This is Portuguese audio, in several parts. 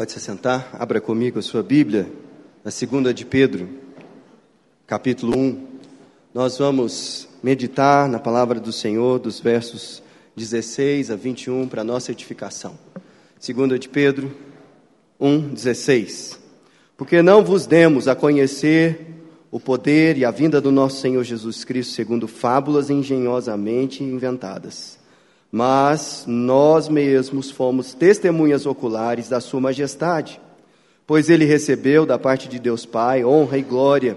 Pode se sentar, abra comigo a sua Bíblia, na segunda de Pedro, capítulo 1. Nós vamos meditar na palavra do Senhor, dos versos 16 a 21, para nossa edificação. Segunda de Pedro 1, 16. Porque não vos demos a conhecer o poder e a vinda do nosso Senhor Jesus Cristo segundo fábulas engenhosamente inventadas mas nós mesmos fomos testemunhas oculares da Sua Majestade, pois ele recebeu da parte de Deus Pai honra e glória,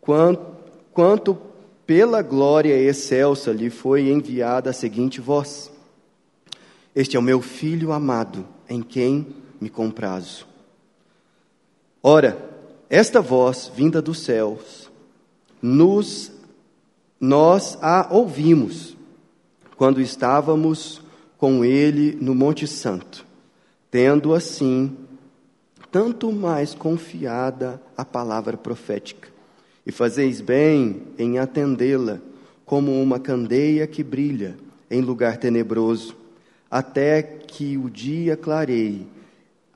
quanto, quanto pela glória excelsa lhe foi enviada a seguinte voz: Este é o meu filho amado, em quem me comprazo. Ora, esta voz vinda dos céus, nos nós a ouvimos quando estávamos com ele no Monte Santo, tendo assim tanto mais confiada a palavra profética. E fazeis bem em atendê-la, como uma candeia que brilha em lugar tenebroso, até que o dia clareie,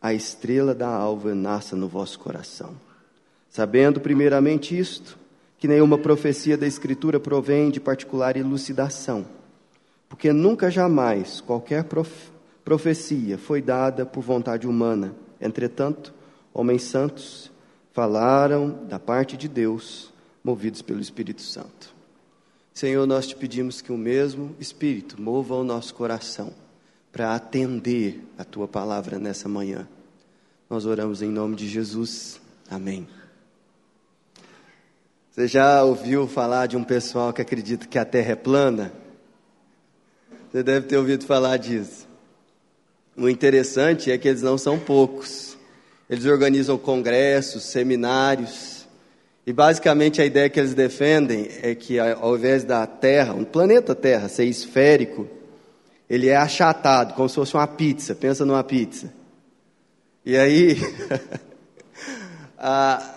a estrela da alva nasça no vosso coração. Sabendo primeiramente isto, que nenhuma profecia da Escritura provém de particular elucidação porque nunca jamais qualquer prof profecia foi dada por vontade humana. Entretanto, homens santos falaram da parte de Deus, movidos pelo Espírito Santo. Senhor, nós te pedimos que o mesmo Espírito mova o nosso coração para atender a tua palavra nessa manhã. Nós oramos em nome de Jesus. Amém. Você já ouviu falar de um pessoal que acredita que a terra é plana? Você deve ter ouvido falar disso. O interessante é que eles não são poucos. Eles organizam congressos, seminários. E basicamente a ideia que eles defendem é que ao invés da Terra, um planeta Terra, ser esférico, ele é achatado, como se fosse uma pizza. Pensa numa pizza. E aí, a,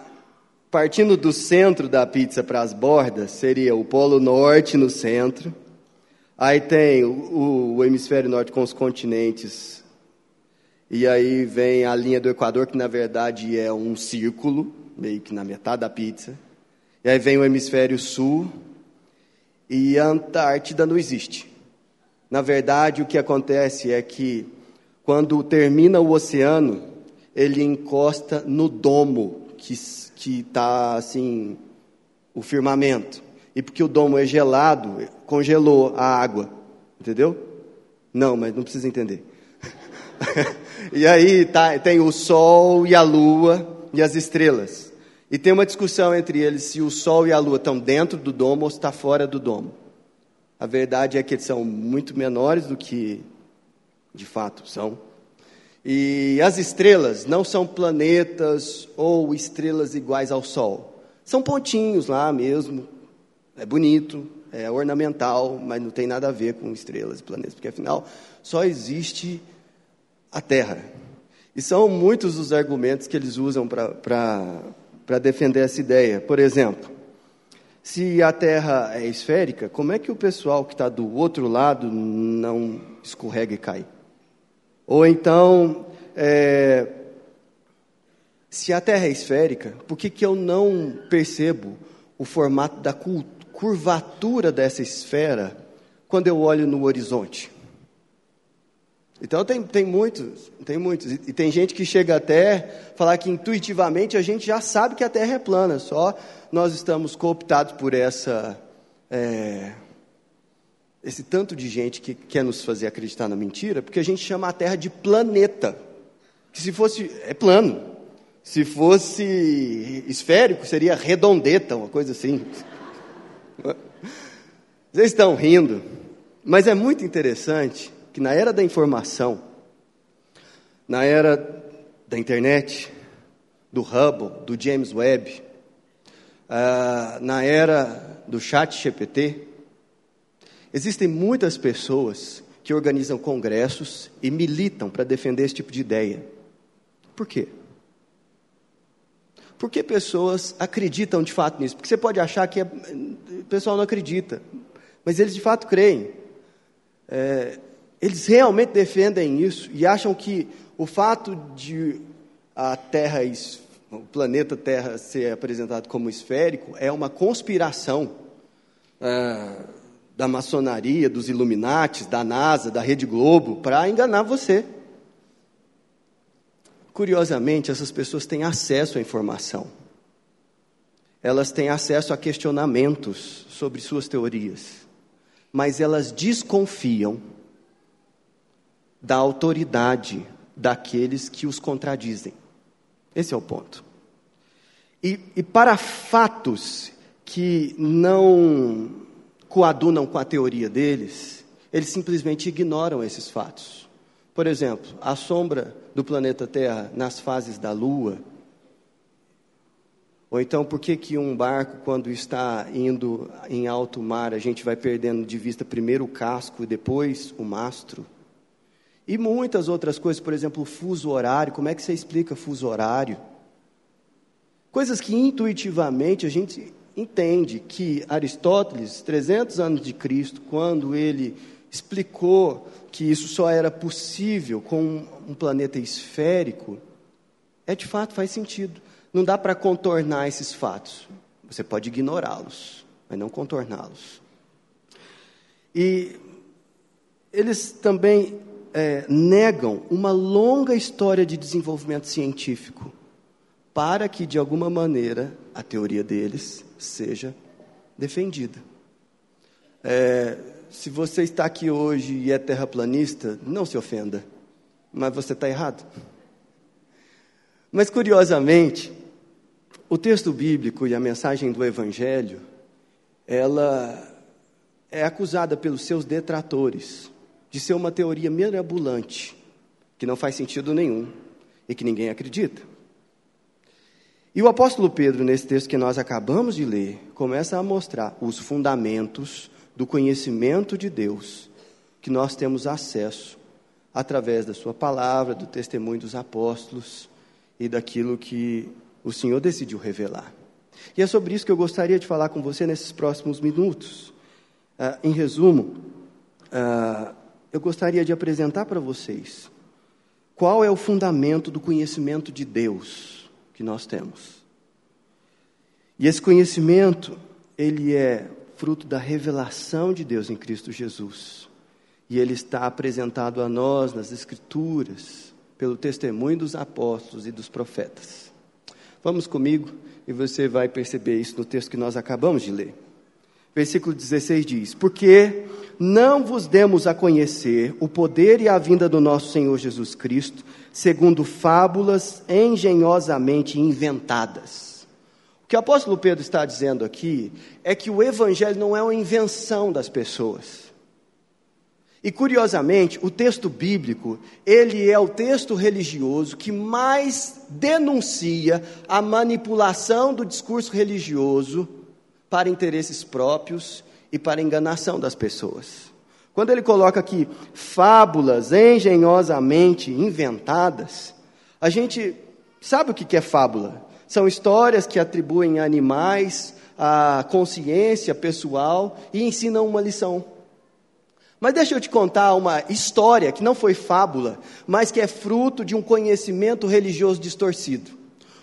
partindo do centro da pizza para as bordas, seria o Polo Norte no centro Aí tem o, o, hemisfério norte com os continentes. E aí vem a linha do Equador, que na verdade é um círculo, meio que na metade da pizza. E aí vem o hemisfério sul. E a Antártida não existe. Na verdade, o que acontece é que quando termina o oceano, ele encosta no domo que está assim, o firmamento. E porque o domo é gelado, congelou a água. Entendeu? Não, mas não precisa entender. e aí tá, tem o sol e a lua e as estrelas. E tem uma discussão entre eles se o sol e a lua estão dentro do domo ou está fora do domo. A verdade é que eles são muito menores do que de fato são. E as estrelas não são planetas ou estrelas iguais ao Sol. São pontinhos lá mesmo, é bonito, é ornamental, mas não tem nada a ver com estrelas e planetas, porque afinal só existe a Terra. E são muitos os argumentos que eles usam para defender essa ideia. Por exemplo, se a Terra é esférica, como é que o pessoal que está do outro lado não escorrega e cai? Ou então, é, se a Terra é esférica, por que, que eu não percebo o formato da cultura? Curvatura dessa esfera quando eu olho no horizonte. Então tem, tem muitos, tem muitos. E, e, tem gente que chega até falar que intuitivamente a gente já sabe que a Terra é plana, só nós estamos cooptados por essa é, esse tanto de gente que quer nos fazer acreditar na mentira, porque a gente chama a Terra de planeta. Que se fosse é plano. Se fosse esférico, seria redondeta, uma coisa assim. Vocês estão rindo, mas é muito interessante que na era da informação, na era da internet, do Hubble, do James Webb, uh, na era do chat GPT, existem muitas pessoas que organizam congressos e militam para defender esse tipo de ideia. Por quê? Por que pessoas acreditam de fato nisso? Porque você pode achar que é, o pessoal não acredita, mas eles de fato creem. É, eles realmente defendem isso e acham que o fato de a Terra, o planeta Terra ser apresentado como esférico é uma conspiração é, da maçonaria, dos Illuminates, da NASA, da Rede Globo, para enganar você. Curiosamente, essas pessoas têm acesso à informação. Elas têm acesso a questionamentos sobre suas teorias, mas elas desconfiam da autoridade daqueles que os contradizem. Esse é o ponto. E, e para fatos que não coadunam com a teoria deles, eles simplesmente ignoram esses fatos. Por exemplo, a sombra do planeta Terra nas fases da Lua. Ou então, por que, que um barco, quando está indo em alto mar, a gente vai perdendo de vista primeiro o casco e depois o mastro? E muitas outras coisas, por exemplo, o fuso horário. Como é que você explica fuso horário? Coisas que intuitivamente a gente entende que Aristóteles, 300 anos de Cristo, quando ele explicou que isso só era possível com um planeta esférico, é de fato faz sentido. Não dá para contornar esses fatos. Você pode ignorá-los, mas não contorná-los. E eles também é, negam uma longa história de desenvolvimento científico para que, de alguma maneira, a teoria deles seja defendida. É, se você está aqui hoje e é terraplanista, não se ofenda, mas você está errado. Mas, curiosamente, o texto bíblico e a mensagem do Evangelho, ela é acusada pelos seus detratores de ser uma teoria mirabolante, que não faz sentido nenhum e que ninguém acredita. E o apóstolo Pedro, nesse texto que nós acabamos de ler, começa a mostrar os fundamentos do conhecimento de Deus que nós temos acesso através da Sua palavra, do testemunho dos apóstolos e daquilo que o Senhor decidiu revelar. E é sobre isso que eu gostaria de falar com você nesses próximos minutos. Uh, em resumo, uh, eu gostaria de apresentar para vocês qual é o fundamento do conhecimento de Deus que nós temos. E esse conhecimento, ele é fruto da revelação de Deus em Cristo Jesus. E ele está apresentado a nós nas Escrituras, pelo testemunho dos apóstolos e dos profetas. Vamos comigo e você vai perceber isso no texto que nós acabamos de ler. Versículo 16 diz: Porque não vos demos a conhecer o poder e a vinda do nosso Senhor Jesus Cristo, segundo fábulas engenhosamente inventadas. O que o apóstolo Pedro está dizendo aqui é que o evangelho não é uma invenção das pessoas. E curiosamente, o texto bíblico, ele é o texto religioso que mais denuncia a manipulação do discurso religioso para interesses próprios e para enganação das pessoas. Quando ele coloca aqui fábulas engenhosamente inventadas, a gente sabe o que é fábula? São histórias que atribuem a animais a consciência pessoal e ensinam uma lição. Mas deixa eu te contar uma história que não foi fábula, mas que é fruto de um conhecimento religioso distorcido.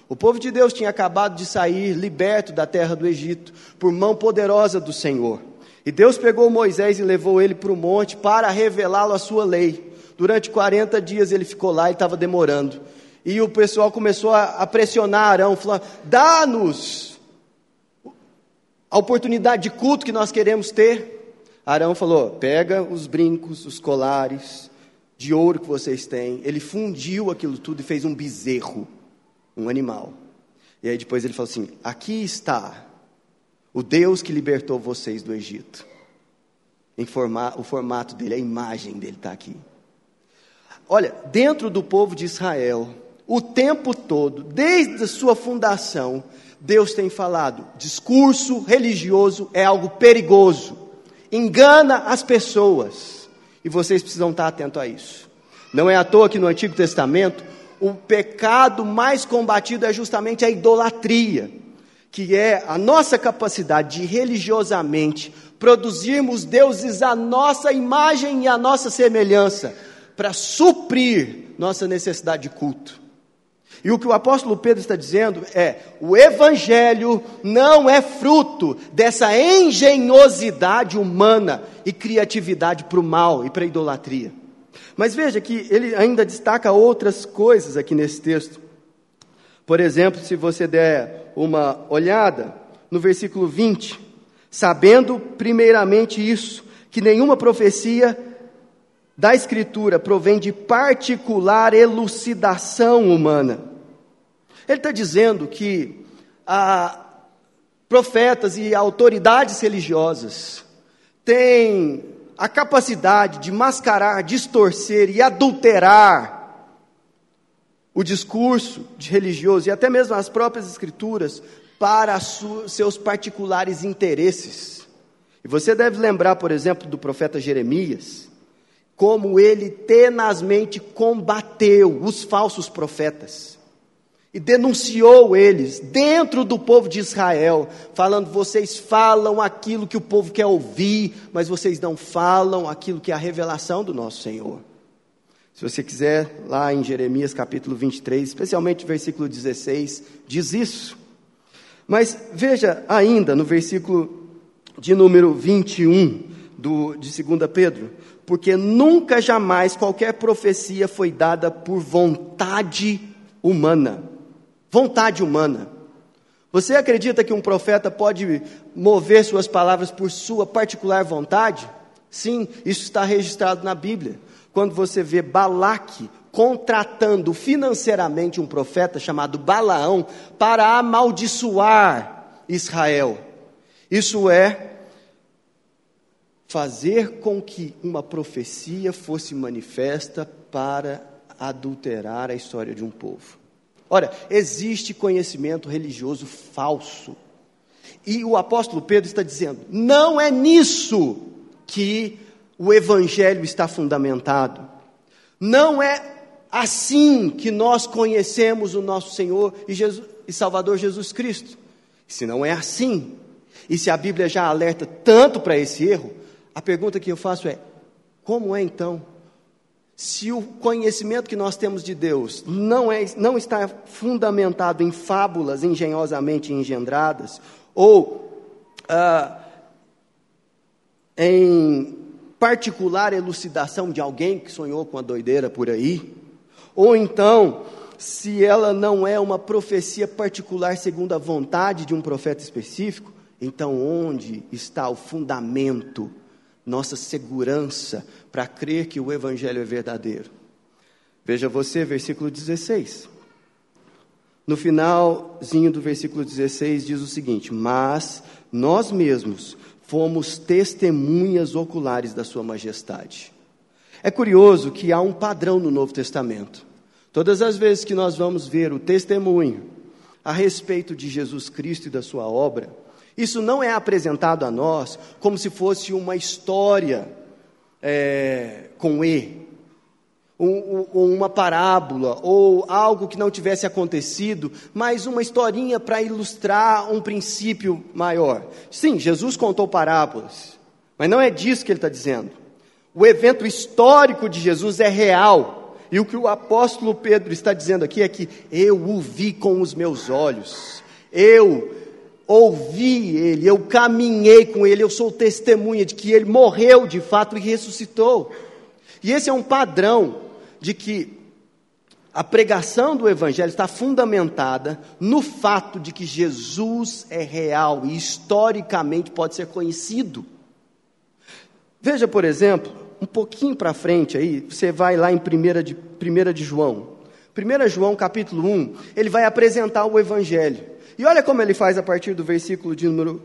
O povo de Deus tinha acabado de sair liberto da terra do Egito por mão poderosa do Senhor. E Deus pegou Moisés e levou ele para o monte para revelá-lo a sua lei. Durante 40 dias ele ficou lá e estava demorando. E o pessoal começou a, pressionar Arão, falando: dá-nos a oportunidade de culto que nós queremos ter. Arão falou: pega os brincos, os colares de ouro que vocês têm. Ele fundiu aquilo tudo e fez um bezerro, um animal. E aí depois ele falou assim: aqui está o Deus que libertou vocês do Egito. Em forma, o formato dele, a imagem dele está aqui. Olha, dentro do povo de Israel, o tempo todo, desde a sua fundação, Deus tem falado: discurso religioso é algo perigoso, engana as pessoas, e vocês precisam estar atentos a isso. Não é à toa que no Antigo Testamento, o pecado mais combatido é justamente a idolatria que é a nossa capacidade de religiosamente produzirmos deuses à nossa imagem e à nossa semelhança, para suprir nossa necessidade de culto. E o que o apóstolo Pedro está dizendo é: o evangelho não é fruto dessa engenhosidade humana e criatividade para o mal e para a idolatria. Mas veja que ele ainda destaca outras coisas aqui nesse texto. Por exemplo, se você der uma olhada no versículo 20, sabendo primeiramente isso, que nenhuma profecia da Escritura provém de particular elucidação humana. Ele está dizendo que ah, profetas e autoridades religiosas têm a capacidade de mascarar, distorcer e adulterar o discurso de religioso e até mesmo as próprias escrituras para seus particulares interesses. E você deve lembrar, por exemplo, do profeta Jeremias, como ele tenazmente combateu os falsos profetas e denunciou eles dentro do povo de Israel, falando: vocês falam aquilo que o povo quer ouvir, mas vocês não falam aquilo que é a revelação do nosso Senhor. Se você quiser, lá em Jeremias capítulo 23, especialmente versículo 16, diz isso. Mas veja ainda no versículo de número 21 do, de 2 Pedro, porque nunca jamais qualquer profecia foi dada por vontade humana. Vontade humana. Você acredita que um profeta pode mover suas palavras por sua particular vontade? Sim, isso está registrado na Bíblia. Quando você vê Balaque contratando financeiramente um profeta chamado Balaão para amaldiçoar Israel. Isso é fazer com que uma profecia fosse manifesta para adulterar a história de um povo. Ora, existe conhecimento religioso falso. E o apóstolo Pedro está dizendo: não é nisso que o evangelho está fundamentado. Não é assim que nós conhecemos o nosso Senhor e, Jesus, e Salvador Jesus Cristo. Se não é assim, e se a Bíblia já alerta tanto para esse erro, a pergunta que eu faço é: como é então? Se o conhecimento que nós temos de Deus não, é, não está fundamentado em fábulas engenhosamente engendradas, ou ah, em particular elucidação de alguém que sonhou com a doideira por aí, ou então, se ela não é uma profecia particular segundo a vontade de um profeta específico, então onde está o fundamento nossa segurança para crer que o Evangelho é verdadeiro. Veja você, versículo 16. No finalzinho do versículo 16 diz o seguinte: Mas nós mesmos fomos testemunhas oculares da Sua majestade. É curioso que há um padrão no Novo Testamento. Todas as vezes que nós vamos ver o testemunho a respeito de Jesus Cristo e da Sua obra, isso não é apresentado a nós como se fosse uma história é, com E, ou, uma parábola, ou algo que não tivesse acontecido, mas uma historinha para ilustrar um princípio maior. Sim, Jesus contou parábolas, mas não é disso que ele está dizendo. O evento histórico de Jesus é real. E o que o apóstolo Pedro está dizendo aqui é que eu o vi com os meus olhos. Eu ouvi ele, eu caminhei com ele, eu sou testemunha de que ele morreu de fato e ressuscitou. E esse é um padrão de que a pregação do Evangelho está fundamentada no fato de que Jesus é real e historicamente pode ser conhecido. Veja, por exemplo, um pouquinho para frente aí, você vai lá em 1 de, 1 de João. 1 João capítulo 1, ele vai apresentar o Evangelho. E olha como ele faz a partir do versículo de número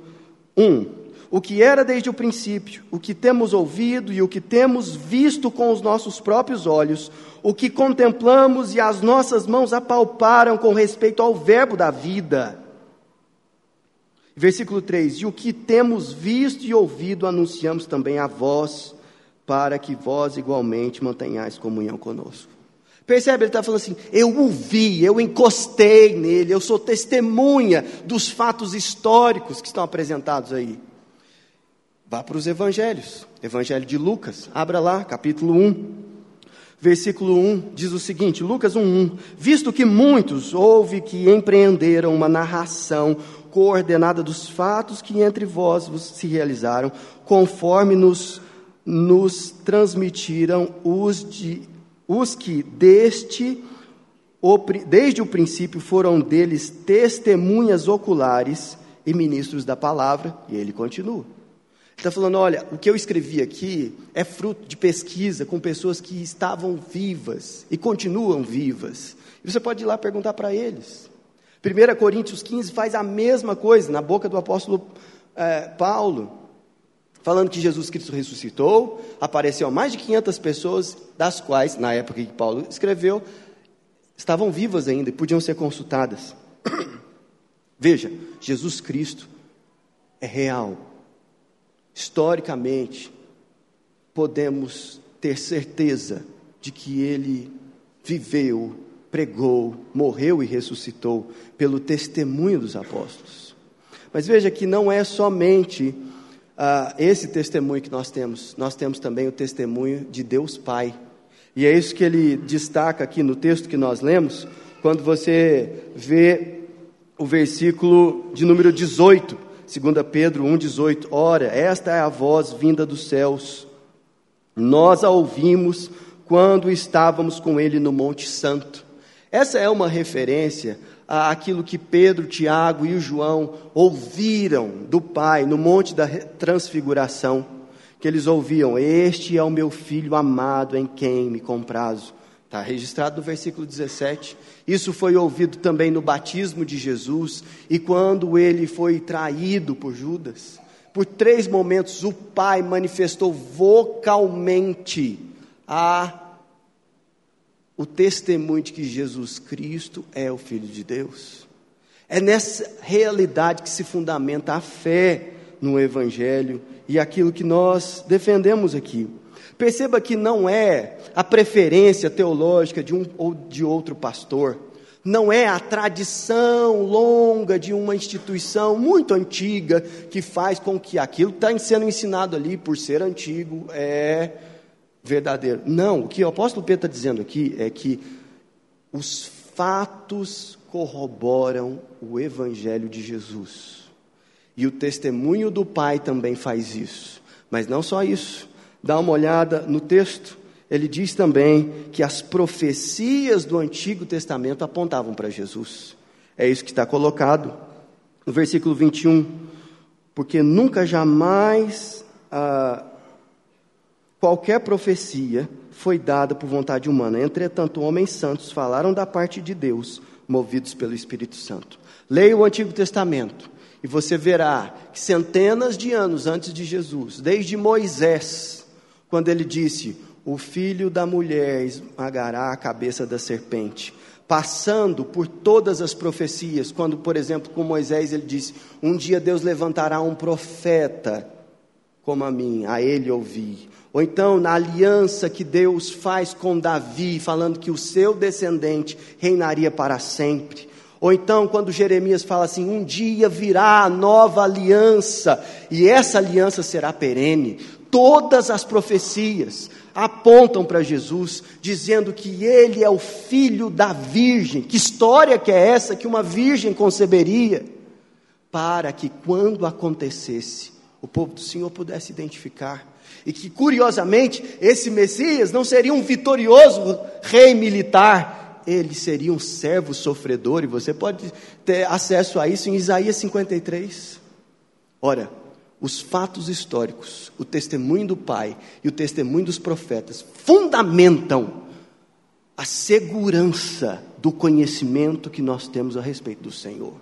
1. O que era desde o princípio, o que temos ouvido e o que temos visto com os nossos próprios olhos, o que contemplamos e as nossas mãos apalparam com respeito ao Verbo da vida. Versículo 3: E o que temos visto e ouvido anunciamos também a vós, para que vós igualmente mantenhais comunhão conosco. Percebe? Ele está falando assim: eu o vi, eu encostei nele, eu sou testemunha dos fatos históricos que estão apresentados aí. Vá para os evangelhos. Evangelho de Lucas, abra lá, capítulo 1. Versículo 1 diz o seguinte, Lucas 1:1, visto que muitos houve que empreenderam uma narração coordenada dos fatos que entre vós se realizaram, conforme nos, nos transmitiram os, de, os que deste, desde o princípio foram deles testemunhas oculares e ministros da palavra, e ele continua. Está falando: olha, o que eu escrevi aqui é fruto de pesquisa com pessoas que estavam vivas e continuam vivas. E você pode ir lá perguntar para eles. 1 Coríntios 15 faz a mesma coisa na boca do apóstolo é, Paulo, falando que Jesus Cristo ressuscitou, apareceu a mais de 500 pessoas, das quais, na época que Paulo escreveu, estavam vivas ainda e podiam ser consultadas. Veja, Jesus Cristo é real, historicamente, podemos ter certeza de que ele viveu, pregou, morreu e ressuscitou pelo testemunho dos apóstolos. Mas veja que não é somente uh, esse testemunho que nós temos, nós temos também o testemunho de Deus Pai. E é isso que ele destaca aqui no texto que nós lemos, quando você vê o versículo de número 18. 2 Pedro 1,18: Ora, esta é a voz vinda dos céus. Nós a ouvimos quando estávamos com ele no Monte Santo. Essa é uma referência àquilo que Pedro, Tiago e João ouviram do Pai no Monte da Transfiguração. Que eles ouviam: Este é o meu filho amado em quem me comprazo. Está registrado no versículo 17. Isso foi ouvido também no batismo de Jesus e quando ele foi traído por Judas. Por três momentos, o Pai manifestou vocalmente a o testemunho de que Jesus Cristo é o Filho de Deus. É nessa realidade que se fundamenta a fé no Evangelho e aquilo que nós defendemos aqui. Perceba que não é a preferência teológica de um ou de outro pastor, não é a tradição longa de uma instituição muito antiga que faz com que aquilo que está sendo ensinado ali, por ser antigo, é verdadeiro. Não, o que o apóstolo Pedro está dizendo aqui é que os fatos corroboram o evangelho de Jesus. E o testemunho do Pai também faz isso. Mas não só isso dá uma olhada no texto, ele diz também que as profecias do Antigo Testamento apontavam para Jesus. É isso que está colocado no versículo 21. Porque nunca jamais ah, qualquer profecia foi dada por vontade humana. Entretanto, homens santos falaram da parte de Deus, movidos pelo Espírito Santo. Leia o Antigo Testamento e você verá que centenas de anos antes de Jesus, desde Moisés, quando ele disse: O filho da mulher esmagará a cabeça da serpente. Passando por todas as profecias, quando, por exemplo, com Moisés ele disse: Um dia Deus levantará um profeta como a mim, a ele ouvi. Ou então, na aliança que Deus faz com Davi, falando que o seu descendente reinaria para sempre. Ou então, quando Jeremias fala assim: um dia virá a nova aliança, e essa aliança será perene. Todas as profecias apontam para Jesus, dizendo que ele é o filho da virgem. Que história que é essa que uma virgem conceberia? Para que quando acontecesse, o povo do Senhor pudesse identificar. E que, curiosamente, esse Messias não seria um vitorioso rei militar, ele seria um servo sofredor, e você pode ter acesso a isso em Isaías 53. Ora, os fatos históricos, o testemunho do Pai e o testemunho dos profetas fundamentam a segurança do conhecimento que nós temos a respeito do Senhor.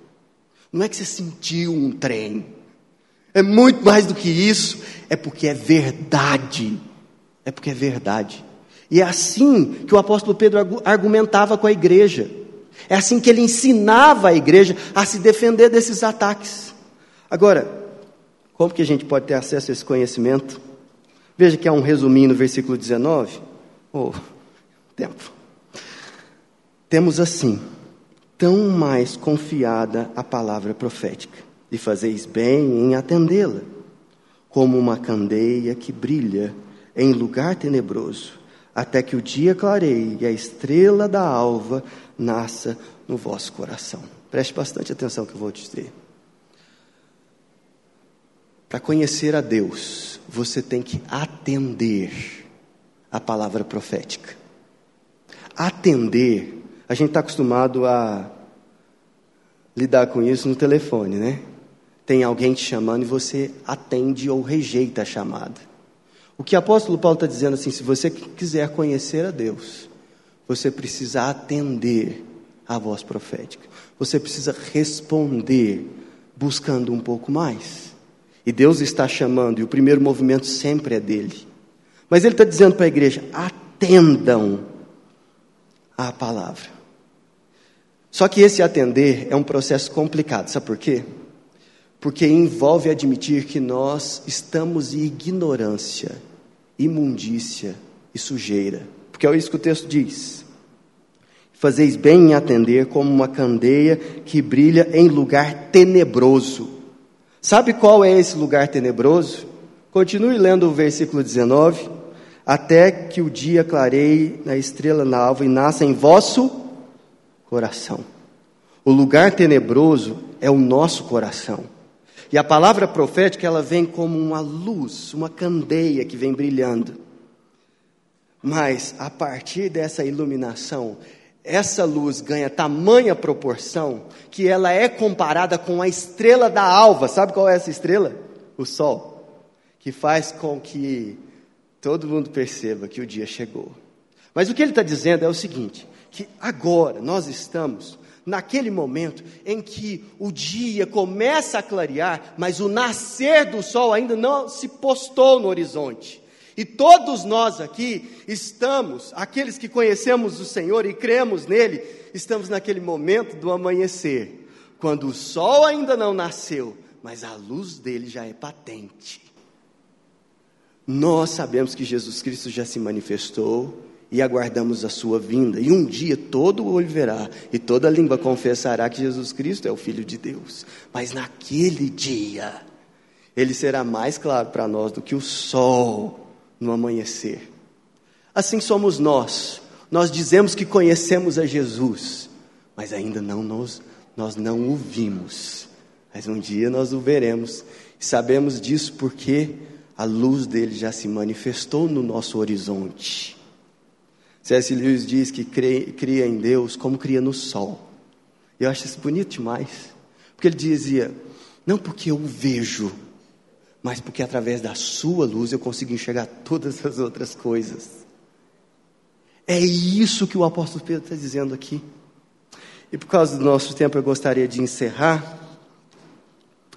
Não é que você sentiu um trem, é muito mais do que isso, é porque é verdade. É porque é verdade. E é assim que o apóstolo Pedro argumentava com a igreja. É assim que ele ensinava a igreja a se defender desses ataques. Agora, como que a gente pode ter acesso a esse conhecimento? Veja que há um resuminho no versículo 19. Oh, tempo. Temos assim, tão mais confiada a palavra profética, e fazeis bem em atendê-la, como uma candeia que brilha em lugar tenebroso, até que o dia clareie e a estrela da alva nasça no vosso coração. Preste bastante atenção que eu vou te dizer. Para conhecer a Deus, você tem que atender a palavra profética. Atender, a gente está acostumado a lidar com isso no telefone, né? Tem alguém te chamando e você atende ou rejeita a chamada. O que o apóstolo Paulo está dizendo assim: se você quiser conhecer a Deus, você precisa atender a voz profética. Você precisa responder buscando um pouco mais. E Deus está chamando, e o primeiro movimento sempre é dele. Mas ele está dizendo para a igreja: atendam à palavra. Só que esse atender é um processo complicado, sabe por quê? Porque envolve admitir que nós estamos em ignorância, imundícia e sujeira. Porque é isso que o texto diz. Fazeis bem em atender como uma candeia que brilha em lugar tenebroso. Sabe qual é esse lugar tenebroso? Continue lendo o versículo 19. Até que o dia clareie na estrela na alva e nasça em vosso coração. O lugar tenebroso é o nosso coração. E a palavra profética, ela vem como uma luz, uma candeia que vem brilhando. Mas a partir dessa iluminação, essa luz ganha tamanha proporção que ela é comparada com a estrela da alva. Sabe qual é essa estrela? O sol, que faz com que todo mundo perceba que o dia chegou. Mas o que ele está dizendo é o seguinte: que agora nós estamos naquele momento em que o dia começa a clarear, mas o nascer do sol ainda não se postou no horizonte. E todos nós aqui estamos, aqueles que conhecemos o Senhor e cremos nele, estamos naquele momento do amanhecer, quando o sol ainda não nasceu, mas a luz dele já é patente. Nós sabemos que Jesus Cristo já se manifestou, e aguardamos a sua vinda. E um dia todo olho verá e toda língua confessará que Jesus Cristo é o Filho de Deus. Mas naquele dia, ele será mais claro para nós do que o sol no amanhecer. Assim somos nós. Nós dizemos que conhecemos a Jesus, mas ainda não nos, nós não o vimos. Mas um dia nós o veremos. E sabemos disso porque a luz dele já se manifestou no nosso horizonte. C.S. Lewis diz que cria em Deus como cria no sol. Eu acho isso bonito demais. Porque ele dizia: não porque eu o vejo, mas porque através da sua luz eu consigo enxergar todas as outras coisas. É isso que o apóstolo Pedro está dizendo aqui. E por causa do nosso tempo, eu gostaria de encerrar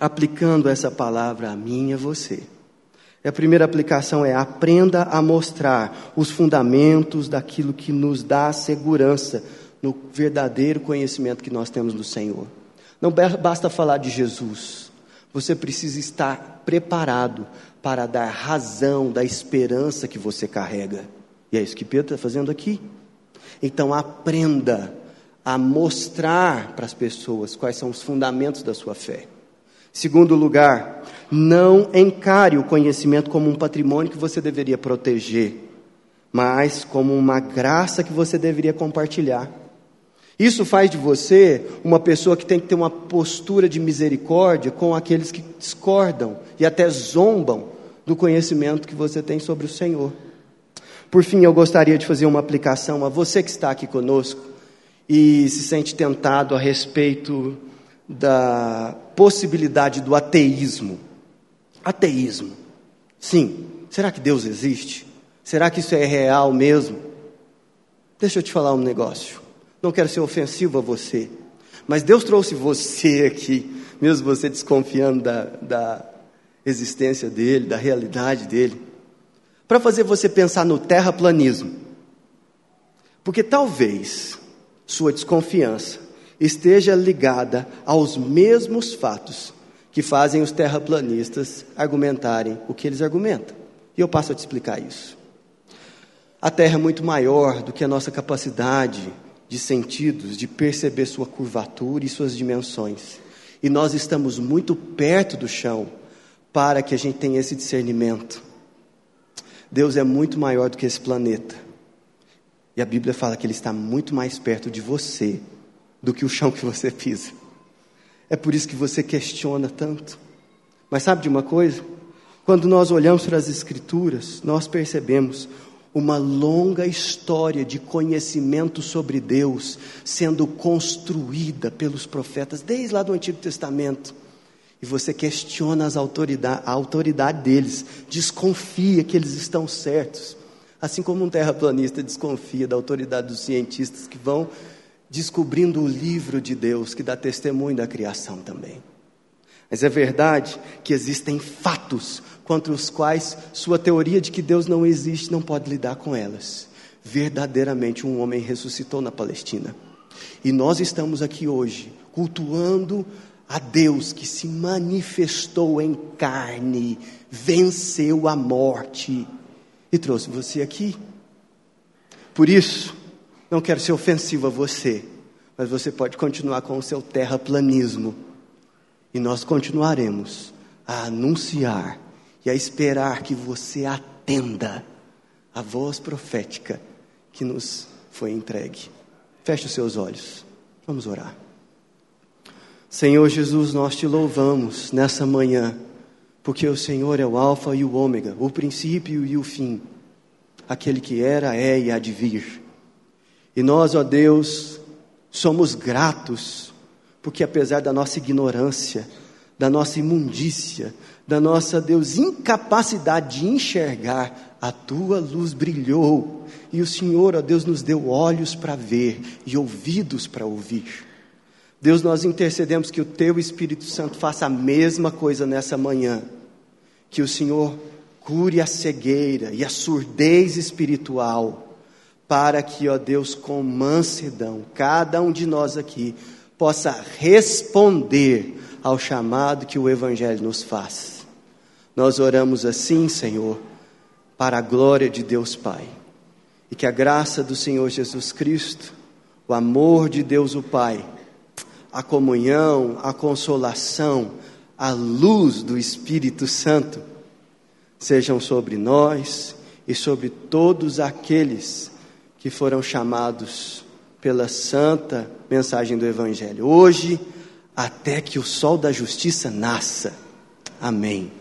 aplicando essa palavra a mim e a você. E a primeira aplicação é aprenda a mostrar os fundamentos daquilo que nos dá segurança no verdadeiro conhecimento que nós temos do Senhor. Não basta falar de Jesus, você precisa estar preparado para dar razão da esperança que você carrega. E é isso que Pedro está fazendo aqui. Então aprenda a mostrar para as pessoas quais são os fundamentos da sua fé. Segundo lugar, não encare o conhecimento como um patrimônio que você deveria proteger, mas como uma graça que você deveria compartilhar. Isso faz de você uma pessoa que tem que ter uma postura de misericórdia com aqueles que discordam e até zombam do conhecimento que você tem sobre o Senhor. Por fim, eu gostaria de fazer uma aplicação a você que está aqui conosco e se sente tentado a respeito da possibilidade do ateísmo. Ateísmo. Sim, será que Deus existe? Será que isso é real mesmo? Deixa eu te falar um negócio. Não quero ser ofensivo a você, mas Deus trouxe você aqui, mesmo você desconfiando da, da existência dele, da realidade dele, para fazer você pensar no terraplanismo. Porque talvez sua desconfiança esteja ligada aos mesmos fatos que fazem os terraplanistas argumentarem o que eles argumentam. E eu passo a te explicar isso. A Terra é muito maior do que a nossa capacidade de sentidos, de perceber sua curvatura e suas dimensões. E nós estamos muito perto do chão para que a gente tenha esse discernimento. Deus é muito maior do que esse planeta. E a Bíblia fala que Ele está muito mais perto de você do que o chão que você pisa. É por isso que você questiona tanto. Mas sabe de uma coisa? Quando nós olhamos para as Escrituras, nós percebemos uma longa história de conhecimento sobre Deus sendo construída pelos profetas, desde lá do Antigo Testamento. E você questiona as autoridade, a autoridade deles, desconfia que eles estão certos. Assim como um terraplanista desconfia da autoridade dos cientistas que vão descobrindo o livro de Deus que dá testemunho da criação também. Mas é verdade que existem fatos contra os quais sua teoria de que Deus não existe não pode lidar com elas. Verdadeiramente, um homem ressuscitou na Palestina. E nós estamos aqui hoje cultuando a Deus que se manifestou em carne, venceu a morte e trouxe você aqui. Por isso, não quero ser ofensivo a você, mas você pode continuar com o seu terraplanismo. E nós continuaremos a anunciar e a esperar que você atenda a voz profética que nos foi entregue. Feche os seus olhos. Vamos orar. Senhor Jesus, nós te louvamos nessa manhã, porque o Senhor é o Alfa e o Ômega, o princípio e o fim, aquele que era, é e há de vir. E nós, ó Deus, somos gratos, porque apesar da nossa ignorância, da nossa imundícia, da nossa, Deus, incapacidade de enxergar, a tua luz brilhou, e o Senhor, ó Deus, nos deu olhos para ver e ouvidos para ouvir. Deus, nós intercedemos que o teu Espírito Santo faça a mesma coisa nessa manhã, que o Senhor cure a cegueira e a surdez espiritual para que, ó Deus, com mansidão, cada um de nós aqui possa responder ao chamado que o Evangelho nos faz. Nós oramos assim, Senhor, para a glória de Deus Pai, e que a graça do Senhor Jesus Cristo, o amor de Deus o Pai, a comunhão, a consolação, a luz do Espírito Santo sejam sobre nós e sobre todos aqueles que foram chamados pela santa mensagem do Evangelho. Hoje, até que o sol da justiça nasça. Amém.